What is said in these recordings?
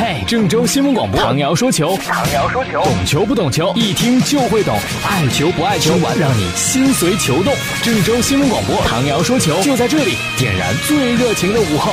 嘿，郑州新闻广播，唐瑶说球，唐瑶说球，懂球不懂球，一听就会懂，爱球不爱球，让你心随球动。郑州新闻广播，唐瑶说球，就在这里，点燃最热情的午后。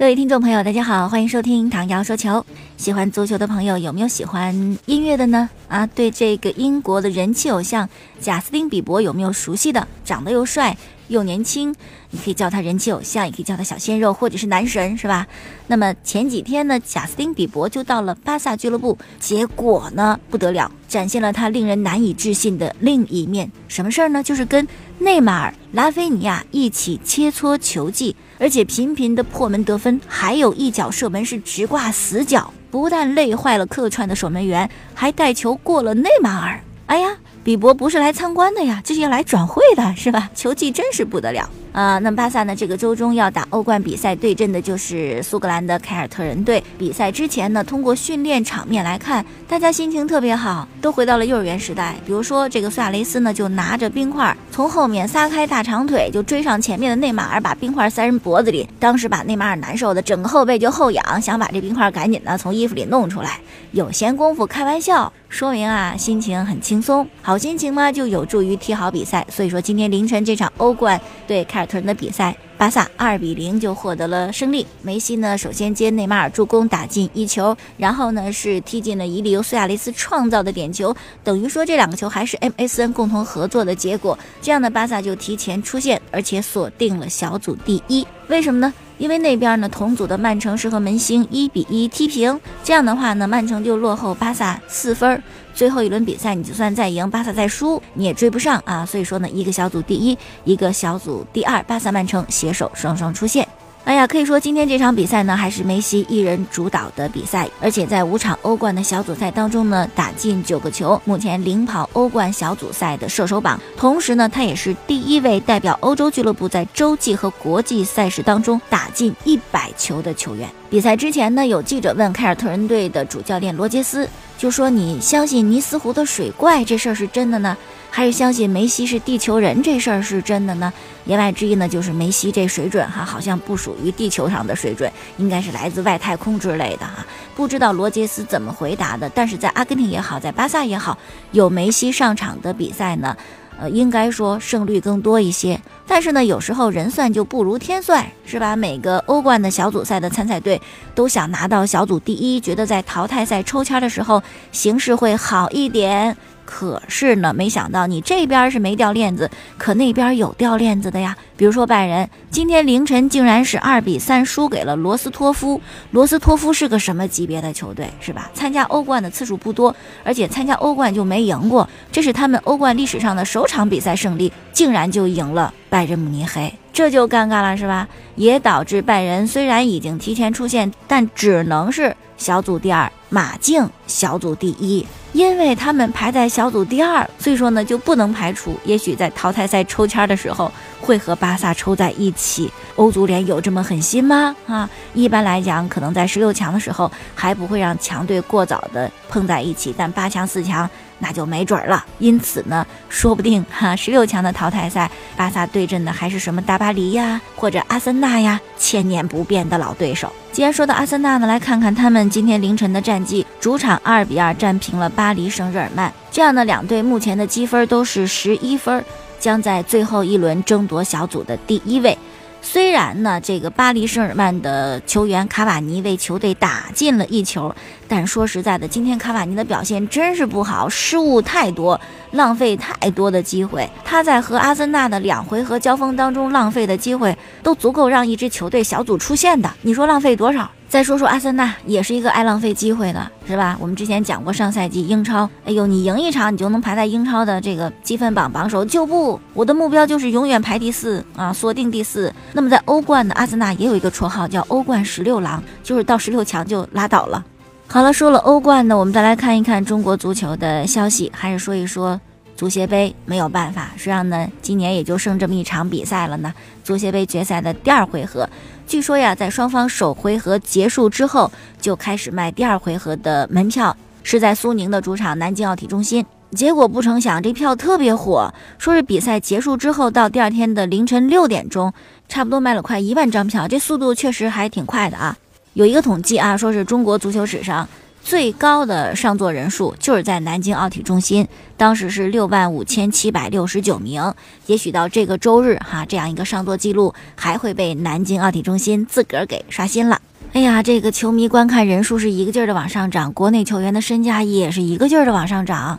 各位听众朋友，大家好，欢迎收听唐瑶说球。喜欢足球的朋友，有没有喜欢音乐的呢？啊，对这个英国的人气偶像贾斯汀比伯有没有熟悉的？长得又帅又年轻，你可以叫他人气偶像，也可以叫他小鲜肉，或者是男神，是吧？那么前几天呢，贾斯汀比伯就到了巴萨俱乐部，结果呢不得了，展现了他令人难以置信的另一面。什么事儿呢？就是跟内马尔、拉菲尼亚一起切磋球技。而且频频的破门得分，还有一脚射门是直挂死角，不但累坏了客串的守门员，还带球过了内马尔。哎呀！比伯不是来参观的呀，这是要来转会的，是吧？球技真是不得了啊！那巴萨呢？这个周中要打欧冠比赛，对阵的就是苏格兰的凯尔特人队。比赛之前呢，通过训练场面来看，大家心情特别好，都回到了幼儿园时代。比如说，这个苏亚雷斯呢，就拿着冰块从后面撒开大长腿，就追上前面的内马尔，把冰块塞人脖子里。当时把内马尔难受的整个后背就后仰，想把这冰块赶紧的从衣服里弄出来。有闲工夫开玩笑。说明啊，心情很轻松，好心情嘛就有助于踢好比赛。所以说，今天凌晨这场欧冠对凯尔特人的比赛，巴萨二比零就获得了胜利。梅西呢，首先接内马尔助攻打进一球，然后呢是踢进了伊利由苏亚雷斯创造的点球，等于说这两个球还是 MSN 共同合作的结果。这样的巴萨就提前出线，而且锁定了小组第一。为什么呢？因为那边呢，同组的曼城是和门兴一比一踢平，这样的话呢，曼城就落后巴萨四分。最后一轮比赛，你就算再赢，巴萨再输，你也追不上啊。所以说呢，一个小组第一，一个小组第二，巴萨曼城携手双双出线。哎呀，可以说今天这场比赛呢，还是梅西一人主导的比赛，而且在五场欧冠的小组赛当中呢，打进九个球，目前领跑欧冠小组赛的射手榜。同时呢，他也是第一位代表欧洲俱乐部在洲际和国际赛事当中打进一百球的球员。比赛之前呢，有记者问凯尔特人队的主教练罗杰斯，就说：“你相信尼斯湖的水怪这事儿是真的呢？”还是相信梅西是地球人这事儿是真的呢？言外之意呢，就是梅西这水准哈，好像不属于地球上的水准，应该是来自外太空之类的哈。不知道罗杰斯怎么回答的，但是在阿根廷也好，在巴萨也好，有梅西上场的比赛呢，呃，应该说胜率更多一些。但是呢，有时候人算就不如天算，是吧？每个欧冠的小组赛的参赛队都想拿到小组第一，觉得在淘汰赛抽签的时候形势会好一点。可是呢，没想到你这边是没掉链子，可那边有掉链子的呀。比如说拜仁，今天凌晨竟然是二比三输给了罗斯托夫。罗斯托夫是个什么级别的球队，是吧？参加欧冠的次数不多，而且参加欧冠就没赢过，这是他们欧冠历史上的首场比赛胜利，竟然就赢了拜仁慕尼黑，这就尴尬了，是吧？也导致拜仁虽然已经提前出线，但只能是小组第二，马竞小组第一。因为他们排在小组第二，所以说呢就不能排除，也许在淘汰赛抽签的时候会和巴萨抽在一起。欧足联有这么狠心吗？啊，一般来讲，可能在十六强的时候还不会让强队过早的碰在一起，但八强、四强。那就没准了，因此呢，说不定哈，十六强的淘汰赛，巴萨对阵的还是什么大巴黎呀，或者阿森纳呀，千年不变的老对手。既然说到阿森纳呢，来看看他们今天凌晨的战绩，主场二比二战平了巴黎圣日耳曼。这样的两队目前的积分都是十一分，将在最后一轮争夺小组的第一位。虽然呢，这个巴黎圣日耳曼的球员卡瓦尼为球队打进了一球，但说实在的，今天卡瓦尼的表现真是不好，失误太多，浪费太多的机会。他在和阿森纳的两回合交锋当中浪费的机会，都足够让一支球队小组出线的。你说浪费多少？再说说阿森纳，也是一个爱浪费机会的，是吧？我们之前讲过，上赛季英超，哎呦，你赢一场，你就能排在英超的这个积分榜榜首，就不，我的目标就是永远排第四啊，锁定第四。那么在欧冠呢阿森纳也有一个绰号叫欧冠十六郎，就是到十六强就拉倒了。好了，说了欧冠呢，我们再来看一看中国足球的消息，还是说一说足协杯。没有办法，实际上呢，今年也就剩这么一场比赛了呢。足协杯决赛的第二回合。据说呀，在双方首回合结束之后，就开始卖第二回合的门票，是在苏宁的主场南京奥体中心。结果不成想，这票特别火，说是比赛结束之后到第二天的凌晨六点钟，差不多卖了快一万张票，这速度确实还挺快的啊。有一个统计啊，说是中国足球史上最高的上座人数就是在南京奥体中心，当时是六万五千七百六十九名。也许到这个周日哈，这样一个上座记录还会被南京奥体中心自个儿给刷新了。哎呀，这个球迷观看人数是一个劲儿的往上涨，国内球员的身价也是一个劲儿的往上涨。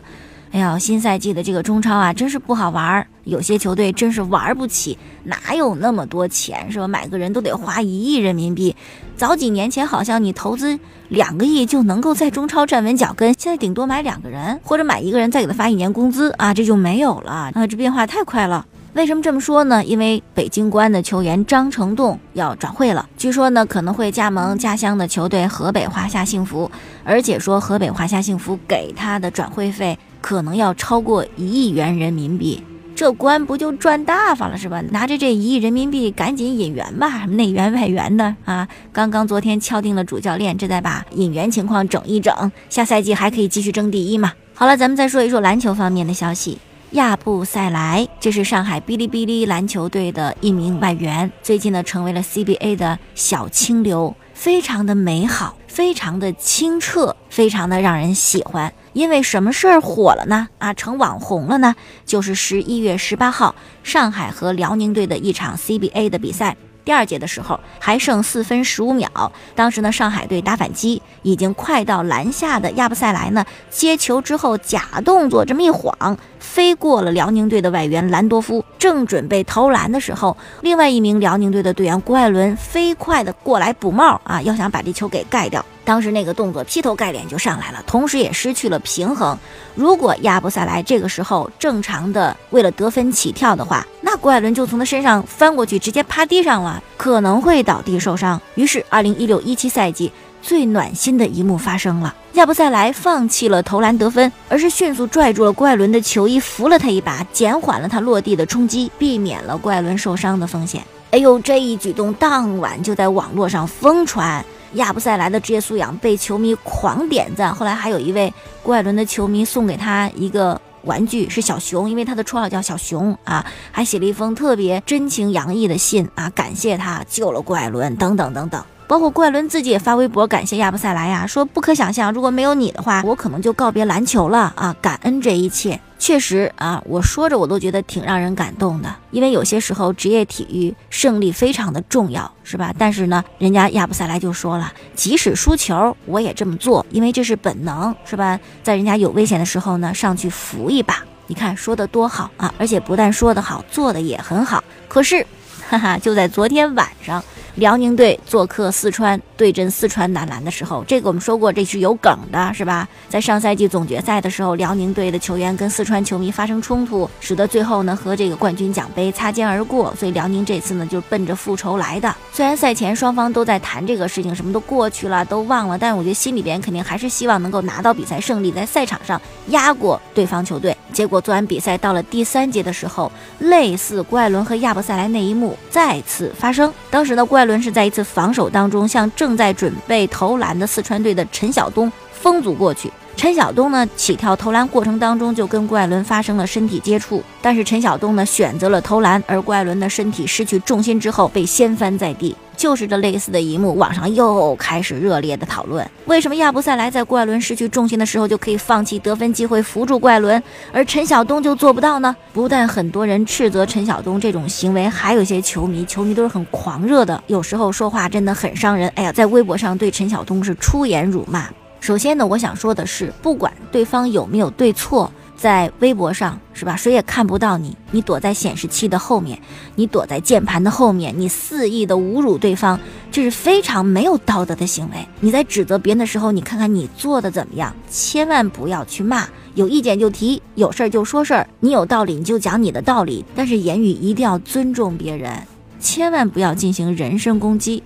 哎呀，新赛季的这个中超啊，真是不好玩儿。有些球队真是玩不起，哪有那么多钱是吧？买个人都得花一亿人民币。早几年前好像你投资两个亿就能够在中超站稳脚跟，现在顶多买两个人或者买一个人再给他发一年工资啊，这就没有了啊！这变化太快了。为什么这么说呢？因为北京国安的球员张成栋要转会了，据说呢可能会加盟家乡的球队河北华夏幸福，而且说河北华夏幸福给他的转会费。可能要超过一亿元人民币，这关不就赚大发了是吧？拿着这一亿人民币赶紧引援吧，什么内援外援的啊！刚刚昨天敲定了主教练，这再把引援情况整一整，下赛季还可以继续争第一嘛。好了，咱们再说一说篮球方面的消息。亚布塞莱，这是上海哔哩哔哩篮球队的一名外援，最近呢成为了 CBA 的小清流，非常的美好，非常的清澈，非常的让人喜欢。因为什么事儿火了呢？啊，成网红了呢？就是十一月十八号，上海和辽宁队的一场 CBA 的比赛。第二节的时候还剩四分十五秒，当时呢上海队打反击，已经快到篮下的亚布塞莱呢接球之后假动作这么一晃，飞过了辽宁队的外援兰多夫，正准备投篮的时候，另外一名辽宁队的队员郭艾伦飞快的过来补帽啊，要想把这球给盖掉。当时那个动作劈头盖脸就上来了，同时也失去了平衡。如果亚布塞莱这个时候正常的为了得分起跳的话，那郭艾伦就从他身上翻过去，直接趴地上了，可能会倒地受伤。于是，二零一六一七赛季最暖心的一幕发生了：亚布塞莱放弃了投篮得分，而是迅速拽住了郭艾伦的球衣，扶了他一把，减缓了他落地的冲击，避免了郭艾伦受伤的风险。哎呦，这一举动当晚就在网络上疯传。亚布塞莱的职业素养被球迷狂点赞，后来还有一位郭艾伦的球迷送给他一个玩具，是小熊，因为他的绰号叫小熊啊，还写了一封特别真情洋溢的信啊，感谢他救了郭艾伦，等等等等。包括郭艾伦自己也发微博感谢亚布塞莱呀，说不可想象，如果没有你的话，我可能就告别篮球了啊！感恩这一切，确实啊，我说着我都觉得挺让人感动的。因为有些时候职业体育胜利非常的重要，是吧？但是呢，人家亚布塞莱就说了，即使输球我也这么做，因为这是本能，是吧？在人家有危险的时候呢，上去扶一把。你看说的多好啊！而且不但说得好，做的也很好。可是，哈哈，就在昨天晚上。辽宁队做客四川对阵四川男篮的时候，这个我们说过，这是有梗的，是吧？在上赛季总决赛的时候，辽宁队的球员跟四川球迷发生冲突，使得最后呢和这个冠军奖杯擦肩而过。所以辽宁这次呢就奔着复仇来的。虽然赛前双方都在谈这个事情，什么都过去了，都忘了，但我觉得心里边肯定还是希望能够拿到比赛胜利，在赛场上压过对方球队。结果做完比赛到了第三节的时候，类似郭艾伦和亚伯塞莱那一幕再次发生。当时呢，郭艾伦是在一次防守当中，向正在准备投篮的四川队的陈晓东封阻过去。陈晓东呢，起跳投篮过程当中就跟郭艾伦发生了身体接触，但是陈晓东呢选择了投篮，而郭艾伦的身体失去重心之后被掀翻在地。就是这类似的一幕，网上又开始热烈的讨论：为什么亚布塞莱在郭艾伦失去重心的时候就可以放弃得分机会扶住郭艾伦，而陈晓东就做不到呢？不但很多人斥责陈晓东这种行为，还有一些球迷，球迷都是很狂热的，有时候说话真的很伤人。哎呀，在微博上对陈晓东是出言辱骂。首先呢，我想说的是，不管对方有没有对错，在微博上是吧，谁也看不到你，你躲在显示器的后面，你躲在键盘的后面，你肆意的侮辱对方，这是非常没有道德的行为。你在指责别人的时候，你看看你做的怎么样，千万不要去骂，有意见就提，有事儿就说事儿，你有道理你就讲你的道理，但是言语一定要尊重别人，千万不要进行人身攻击。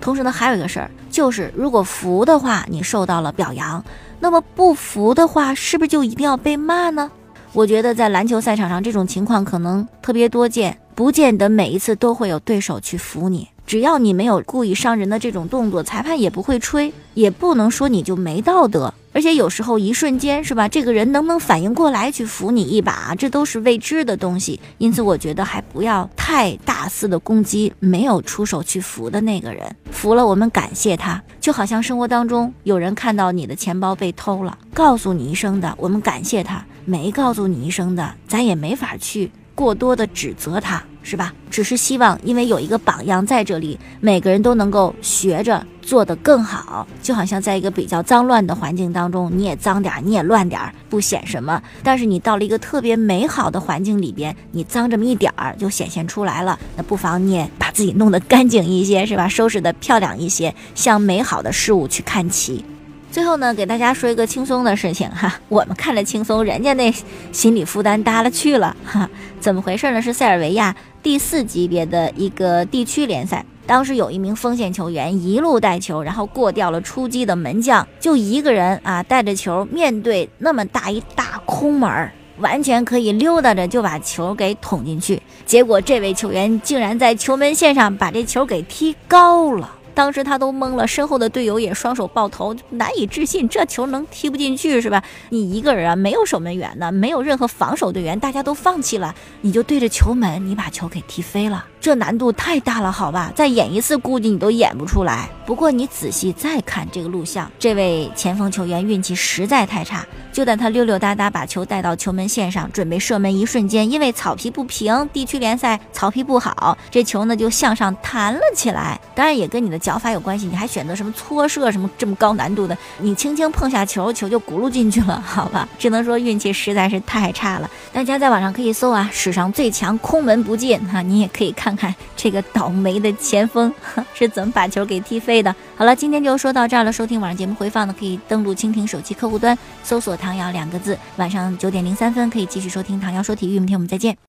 同时呢，还有一个事儿，就是如果服的话，你受到了表扬；那么不服的话，是不是就一定要被骂呢？我觉得在篮球赛场上，这种情况可能特别多见，不见得每一次都会有对手去服你。只要你没有故意伤人的这种动作，裁判也不会吹，也不能说你就没道德。而且有时候一瞬间是吧，这个人能不能反应过来去扶你一把，这都是未知的东西。因此，我觉得还不要太大肆的攻击没有出手去扶的那个人。扶了，我们感谢他，就好像生活当中有人看到你的钱包被偷了，告诉你一声的，我们感谢他；没告诉你一声的，咱也没法去过多的指责他。是吧？只是希望，因为有一个榜样在这里，每个人都能够学着做得更好。就好像在一个比较脏乱的环境当中，你也脏点儿，你也乱点儿，不显什么；但是你到了一个特别美好的环境里边，你脏这么一点儿就显现出来了。那不妨你也把自己弄得干净一些，是吧？收拾得漂亮一些，向美好的事物去看齐。最后呢，给大家说一个轻松的事情哈，我们看着轻松，人家那心理负担大了去了哈。怎么回事呢？是塞尔维亚第四级别的一个地区联赛，当时有一名锋线球员一路带球，然后过掉了出击的门将，就一个人啊带着球，面对那么大一大空门，完全可以溜达着就把球给捅进去。结果这位球员竟然在球门线上把这球给踢高了。当时他都懵了，身后的队友也双手抱头，难以置信，这球能踢不进去是吧？你一个人啊，没有守门员呢，没有任何防守队员，大家都放弃了，你就对着球门，你把球给踢飞了。这难度太大了，好吧，再演一次估计你都演不出来。不过你仔细再看这个录像，这位前锋球员运气实在太差。就在他溜溜达达把球带到球门线上，准备射门一瞬间，因为草皮不平，地区联赛草皮不好，这球呢就向上弹了起来。当然也跟你的脚法有关系，你还选择什么搓射什么这么高难度的，你轻轻碰下球，球就轱辘进去了，好吧，只能说运气实在是太差了。大家在网上可以搜啊，史上最强空门不进哈，你也可以看。看这个倒霉的前锋是怎么把球给踢飞的。好了，今天就说到这儿了。收听网上节目回放的，可以登录蜻蜓手机客户端，搜索“唐瑶”两个字。晚上九点零三分可以继续收听唐瑶说体育。明天我们再见。